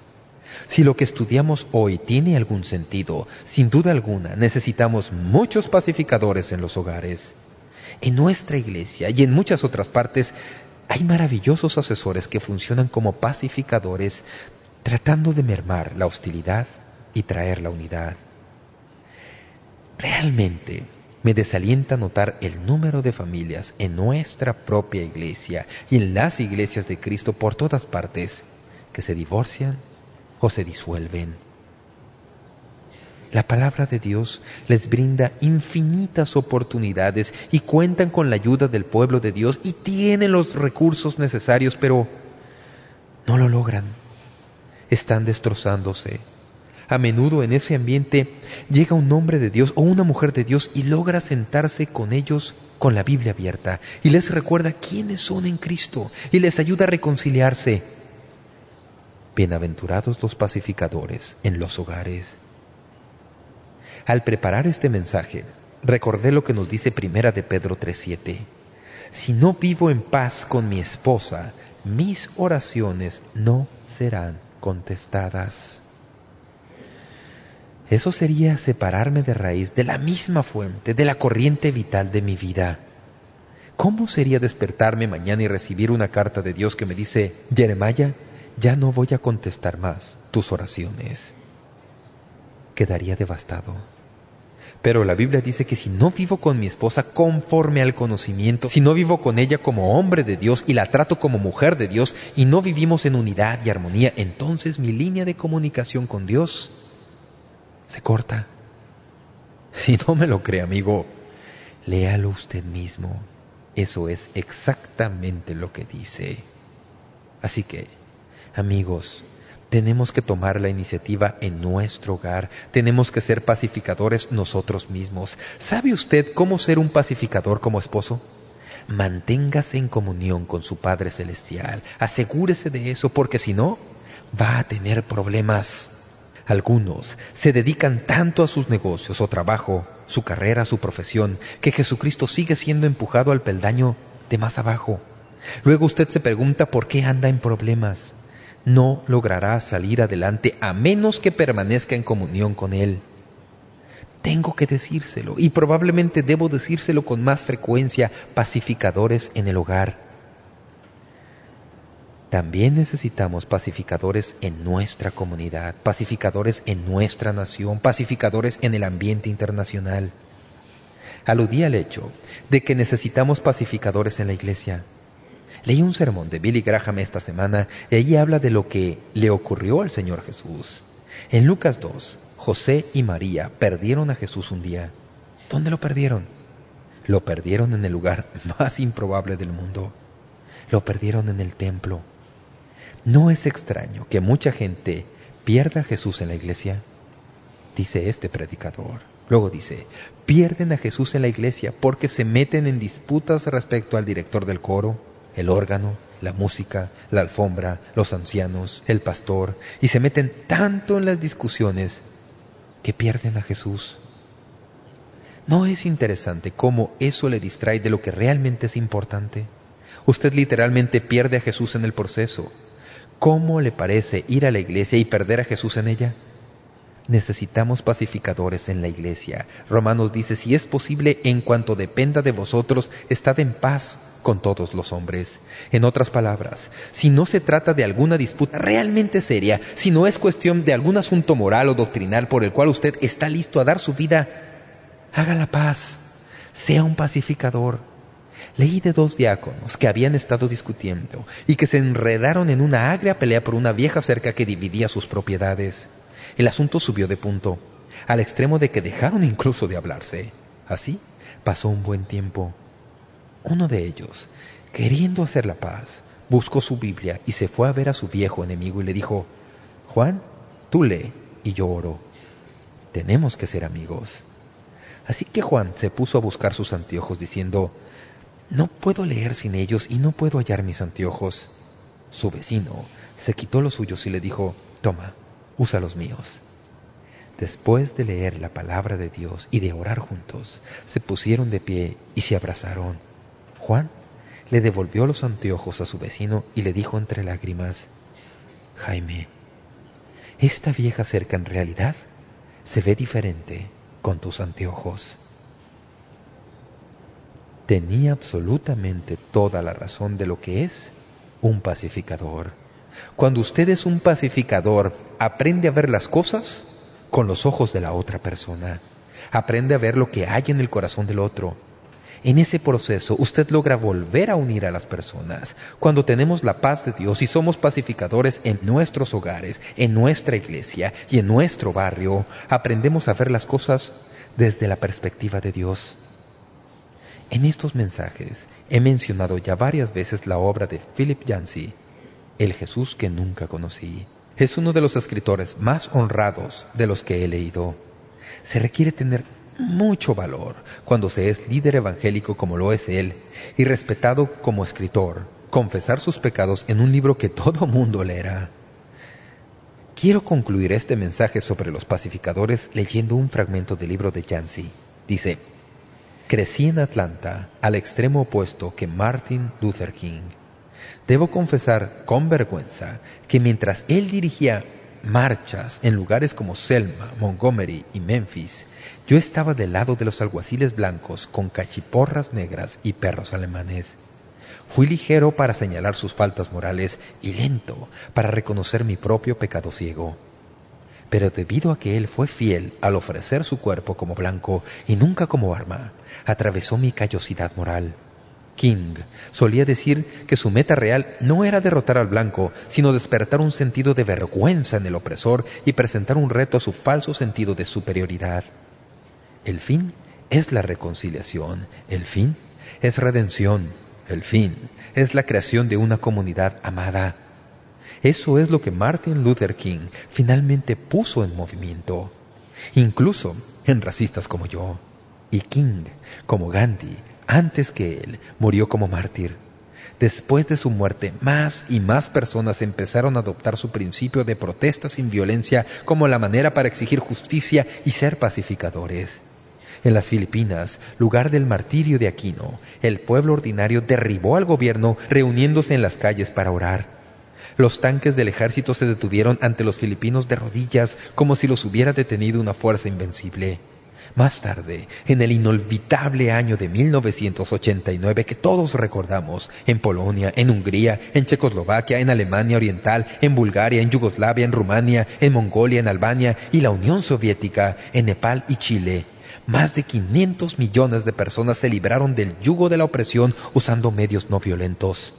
Si lo que estudiamos hoy tiene algún sentido, sin duda alguna necesitamos muchos pacificadores en los hogares. En nuestra iglesia y en muchas otras partes hay maravillosos asesores que funcionan como pacificadores tratando de mermar la hostilidad y traer la unidad. Realmente me desalienta notar el número de familias en nuestra propia iglesia y en las iglesias de Cristo por todas partes que se divorcian o se disuelven. La palabra de Dios les brinda infinitas oportunidades y cuentan con la ayuda del pueblo de Dios y tienen los recursos necesarios, pero no lo logran. Están destrozándose. A menudo en ese ambiente llega un hombre de Dios o una mujer de Dios y logra sentarse con ellos con la Biblia abierta y les recuerda quiénes son en Cristo y les ayuda a reconciliarse. Bienaventurados los pacificadores en los hogares. Al preparar este mensaje, recordé lo que nos dice Primera de Pedro 3.7. Si no vivo en paz con mi esposa, mis oraciones no serán contestadas. Eso sería separarme de raíz de la misma fuente, de la corriente vital de mi vida. ¿Cómo sería despertarme mañana y recibir una carta de Dios que me dice, Jeremiah, ya no voy a contestar más tus oraciones? Quedaría devastado. Pero la Biblia dice que si no vivo con mi esposa conforme al conocimiento, si no vivo con ella como hombre de Dios y la trato como mujer de Dios y no vivimos en unidad y armonía, entonces mi línea de comunicación con Dios se corta. Si no me lo cree, amigo, léalo usted mismo. Eso es exactamente lo que dice. Así que, amigos, tenemos que tomar la iniciativa en nuestro hogar. Tenemos que ser pacificadores nosotros mismos. ¿Sabe usted cómo ser un pacificador como esposo? Manténgase en comunión con su Padre Celestial. Asegúrese de eso porque si no, va a tener problemas. Algunos se dedican tanto a sus negocios o trabajo, su carrera, su profesión, que Jesucristo sigue siendo empujado al peldaño de más abajo. Luego usted se pregunta por qué anda en problemas. No logrará salir adelante a menos que permanezca en comunión con Él. Tengo que decírselo, y probablemente debo decírselo con más frecuencia, pacificadores en el hogar. También necesitamos pacificadores en nuestra comunidad, pacificadores en nuestra nación, pacificadores en el ambiente internacional. Aludí al hecho de que necesitamos pacificadores en la iglesia. Leí un sermón de Billy Graham esta semana y allí habla de lo que le ocurrió al Señor Jesús. En Lucas 2, José y María perdieron a Jesús un día. ¿Dónde lo perdieron? Lo perdieron en el lugar más improbable del mundo. Lo perdieron en el templo. ¿No es extraño que mucha gente pierda a Jesús en la iglesia? Dice este predicador. Luego dice, pierden a Jesús en la iglesia porque se meten en disputas respecto al director del coro, el órgano, la música, la alfombra, los ancianos, el pastor, y se meten tanto en las discusiones que pierden a Jesús. ¿No es interesante cómo eso le distrae de lo que realmente es importante? Usted literalmente pierde a Jesús en el proceso. ¿Cómo le parece ir a la iglesia y perder a Jesús en ella? Necesitamos pacificadores en la iglesia. Romanos dice, si es posible, en cuanto dependa de vosotros, estad en paz con todos los hombres. En otras palabras, si no se trata de alguna disputa realmente seria, si no es cuestión de algún asunto moral o doctrinal por el cual usted está listo a dar su vida, haga la paz, sea un pacificador. Leí de dos diáconos que habían estado discutiendo y que se enredaron en una agria pelea por una vieja cerca que dividía sus propiedades. El asunto subió de punto, al extremo de que dejaron incluso de hablarse. Así pasó un buen tiempo. Uno de ellos, queriendo hacer la paz, buscó su Biblia y se fue a ver a su viejo enemigo y le dijo, Juan, tú lee y yo oro. Tenemos que ser amigos. Así que Juan se puso a buscar sus anteojos diciendo, no puedo leer sin ellos y no puedo hallar mis anteojos. Su vecino se quitó los suyos y le dijo, toma, usa los míos. Después de leer la palabra de Dios y de orar juntos, se pusieron de pie y se abrazaron. Juan le devolvió los anteojos a su vecino y le dijo entre lágrimas, Jaime, esta vieja cerca en realidad se ve diferente con tus anteojos. Tenía absolutamente toda la razón de lo que es un pacificador. Cuando usted es un pacificador, aprende a ver las cosas con los ojos de la otra persona. Aprende a ver lo que hay en el corazón del otro en ese proceso usted logra volver a unir a las personas. Cuando tenemos la paz de Dios y somos pacificadores en nuestros hogares, en nuestra iglesia y en nuestro barrio, aprendemos a ver las cosas desde la perspectiva de Dios. En estos mensajes he mencionado ya varias veces la obra de Philip Yancey, El Jesús que nunca conocí. Es uno de los escritores más honrados de los que he leído. Se requiere tener mucho valor cuando se es líder evangélico como lo es él y respetado como escritor, confesar sus pecados en un libro que todo mundo leerá. Quiero concluir este mensaje sobre los pacificadores leyendo un fragmento del libro de Yancey. Dice, Crecí en Atlanta, al extremo opuesto que Martin Luther King. Debo confesar con vergüenza que mientras él dirigía marchas en lugares como Selma, Montgomery y Memphis, yo estaba del lado de los alguaciles blancos con cachiporras negras y perros alemanes. Fui ligero para señalar sus faltas morales y lento para reconocer mi propio pecado ciego. Pero debido a que él fue fiel al ofrecer su cuerpo como blanco y nunca como arma, atravesó mi callosidad moral. King solía decir que su meta real no era derrotar al blanco, sino despertar un sentido de vergüenza en el opresor y presentar un reto a su falso sentido de superioridad. El fin es la reconciliación, el fin es redención, el fin es la creación de una comunidad amada. Eso es lo que Martin Luther King finalmente puso en movimiento, incluso en racistas como yo. Y King, como Gandhi, antes que él, murió como mártir. Después de su muerte, más y más personas empezaron a adoptar su principio de protesta sin violencia como la manera para exigir justicia y ser pacificadores. En las Filipinas, lugar del martirio de Aquino, el pueblo ordinario derribó al gobierno reuniéndose en las calles para orar. Los tanques del ejército se detuvieron ante los filipinos de rodillas como si los hubiera detenido una fuerza invencible. Más tarde, en el inolvidable año de 1989 que todos recordamos, en Polonia, en Hungría, en Checoslovaquia, en Alemania Oriental, en Bulgaria, en Yugoslavia, en Rumania, en Mongolia, en Albania y la Unión Soviética, en Nepal y Chile, más de 500 millones de personas se libraron del yugo de la opresión usando medios no violentos.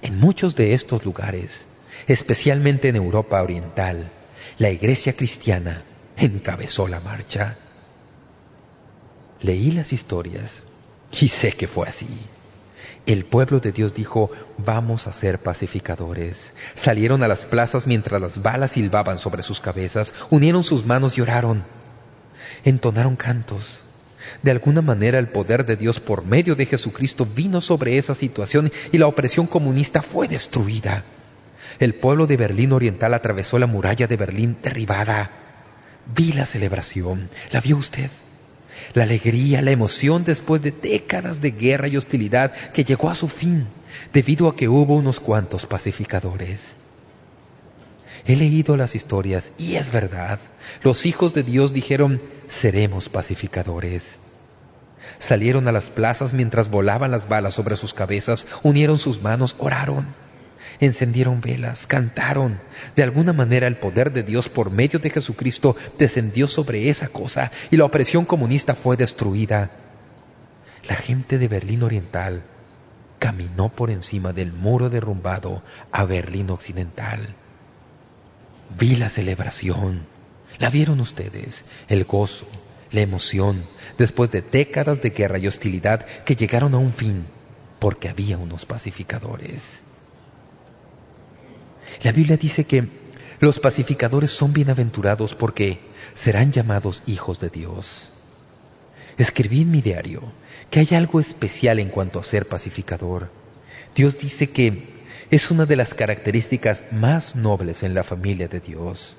En muchos de estos lugares, especialmente en Europa Oriental, la iglesia cristiana encabezó la marcha. Leí las historias y sé que fue así. El pueblo de Dios dijo, vamos a ser pacificadores. Salieron a las plazas mientras las balas silbaban sobre sus cabezas, unieron sus manos y oraron. Entonaron cantos. De alguna manera el poder de Dios por medio de Jesucristo vino sobre esa situación y la opresión comunista fue destruida. El pueblo de Berlín Oriental atravesó la muralla de Berlín derribada. Vi la celebración. ¿La vio usted? La alegría, la emoción después de décadas de guerra y hostilidad que llegó a su fin debido a que hubo unos cuantos pacificadores. He leído las historias y es verdad. Los hijos de Dios dijeron, seremos pacificadores. Salieron a las plazas mientras volaban las balas sobre sus cabezas, unieron sus manos, oraron encendieron velas, cantaron. De alguna manera el poder de Dios por medio de Jesucristo descendió sobre esa cosa y la opresión comunista fue destruida. La gente de Berlín Oriental caminó por encima del muro derrumbado a Berlín Occidental. Vi la celebración. ¿La vieron ustedes? El gozo, la emoción, después de décadas de guerra y hostilidad que llegaron a un fin porque había unos pacificadores. La Biblia dice que los pacificadores son bienaventurados porque serán llamados hijos de Dios. Escribí en mi diario que hay algo especial en cuanto a ser pacificador. Dios dice que es una de las características más nobles en la familia de Dios.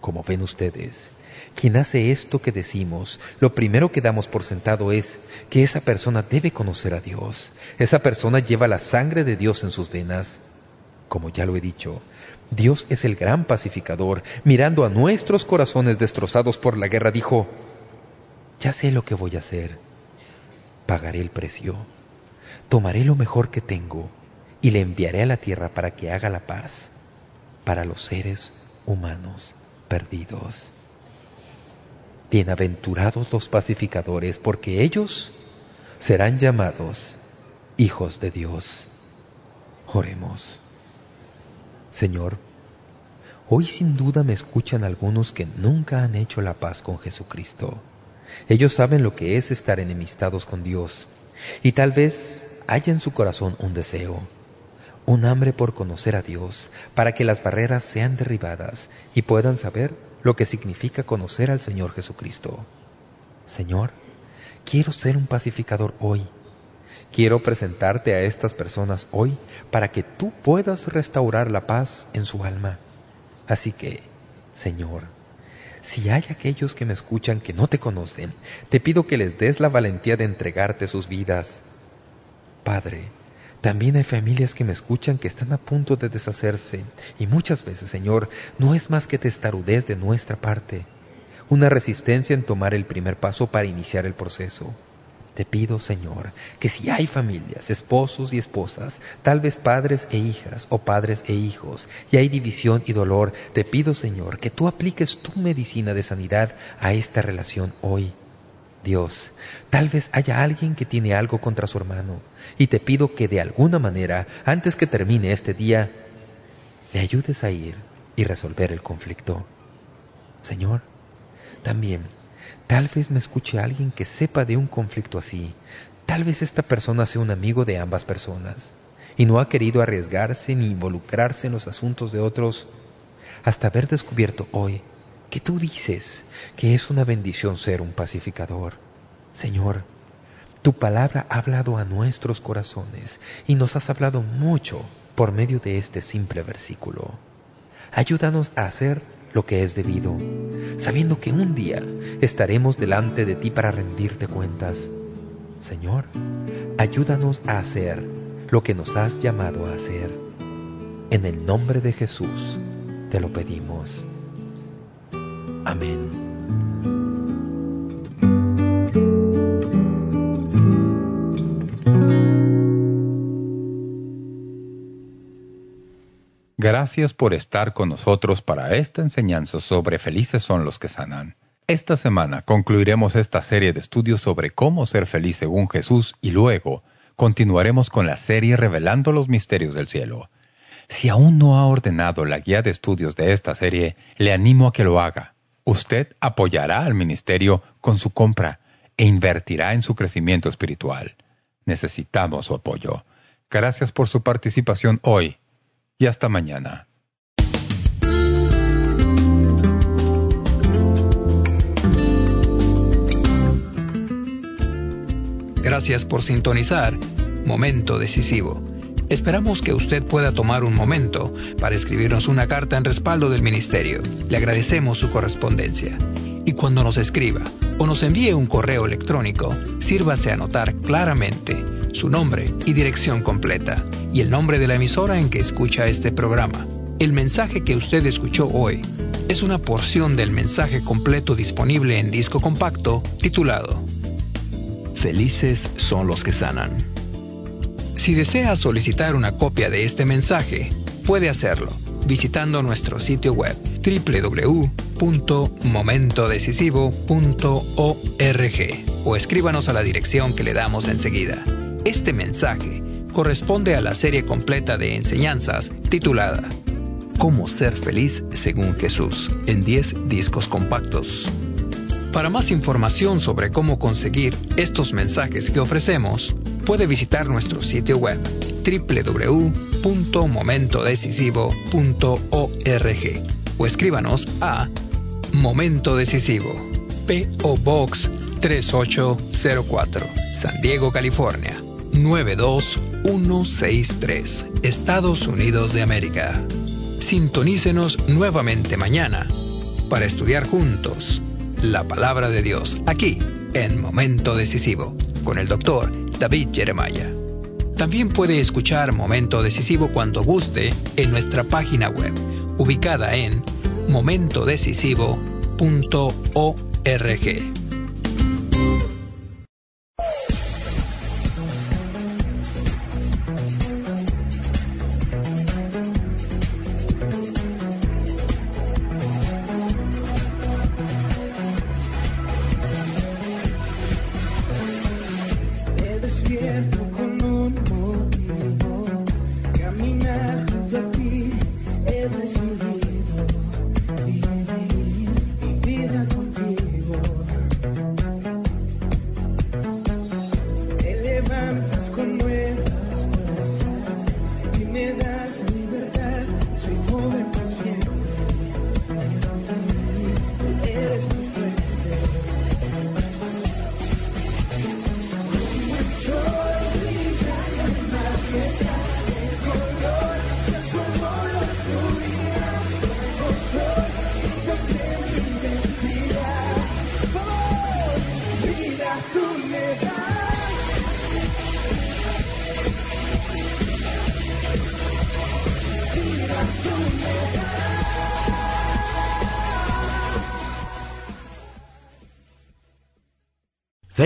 Como ven ustedes, quien hace esto que decimos, lo primero que damos por sentado es que esa persona debe conocer a Dios. Esa persona lleva la sangre de Dios en sus venas. Como ya lo he dicho, Dios es el gran pacificador. Mirando a nuestros corazones destrozados por la guerra, dijo, ya sé lo que voy a hacer. Pagaré el precio. Tomaré lo mejor que tengo y le enviaré a la tierra para que haga la paz para los seres humanos perdidos. Bienaventurados los pacificadores, porque ellos serán llamados hijos de Dios. Oremos. Señor, hoy sin duda me escuchan algunos que nunca han hecho la paz con Jesucristo. Ellos saben lo que es estar enemistados con Dios y tal vez haya en su corazón un deseo, un hambre por conocer a Dios para que las barreras sean derribadas y puedan saber lo que significa conocer al Señor Jesucristo. Señor, quiero ser un pacificador hoy Quiero presentarte a estas personas hoy para que tú puedas restaurar la paz en su alma. Así que, Señor, si hay aquellos que me escuchan que no te conocen, te pido que les des la valentía de entregarte sus vidas. Padre, también hay familias que me escuchan que están a punto de deshacerse y muchas veces, Señor, no es más que testarudez de nuestra parte, una resistencia en tomar el primer paso para iniciar el proceso. Te pido, Señor, que si hay familias, esposos y esposas, tal vez padres e hijas o padres e hijos, y hay división y dolor, te pido, Señor, que tú apliques tu medicina de sanidad a esta relación hoy. Dios, tal vez haya alguien que tiene algo contra su hermano, y te pido que de alguna manera, antes que termine este día, le ayudes a ir y resolver el conflicto. Señor, también Tal vez me escuche alguien que sepa de un conflicto así. Tal vez esta persona sea un amigo de ambas personas y no ha querido arriesgarse ni involucrarse en los asuntos de otros hasta haber descubierto hoy que tú dices que es una bendición ser un pacificador. Señor, tu palabra ha hablado a nuestros corazones y nos has hablado mucho por medio de este simple versículo. Ayúdanos a hacer lo que es debido, sabiendo que un día estaremos delante de ti para rendirte cuentas. Señor, ayúdanos a hacer lo que nos has llamado a hacer. En el nombre de Jesús te lo pedimos. Amén. Gracias por estar con nosotros para esta enseñanza sobre felices son los que sanan. Esta semana concluiremos esta serie de estudios sobre cómo ser feliz según Jesús y luego continuaremos con la serie Revelando los Misterios del Cielo. Si aún no ha ordenado la guía de estudios de esta serie, le animo a que lo haga. Usted apoyará al ministerio con su compra e invertirá en su crecimiento espiritual. Necesitamos su apoyo. Gracias por su participación hoy y hasta mañana. Gracias por sintonizar Momento Decisivo. Esperamos que usted pueda tomar un momento para escribirnos una carta en respaldo del Ministerio. Le agradecemos su correspondencia. Y cuando nos escriba o nos envíe un correo electrónico, sírvase anotar claramente su nombre y dirección completa y el nombre de la emisora en que escucha este programa. El mensaje que usted escuchó hoy es una porción del mensaje completo disponible en disco compacto titulado Felices son los que sanan. Si desea solicitar una copia de este mensaje, puede hacerlo visitando nuestro sitio web www.momentodecisivo.org o escríbanos a la dirección que le damos enseguida. Este mensaje corresponde a la serie completa de enseñanzas titulada Cómo ser feliz según Jesús en 10 discos compactos. Para más información sobre cómo conseguir estos mensajes que ofrecemos, puede visitar nuestro sitio web www.momentodecisivo.org o escríbanos a Momento Decisivo, P.O. Box 3804, San Diego, California 92163, Estados Unidos de América. Sintonícenos nuevamente mañana para estudiar juntos la palabra de Dios aquí en Momento Decisivo con el doctor David Jeremiah. También puede escuchar Momento Decisivo cuando guste en nuestra página web ubicada en momentodecisivo.org.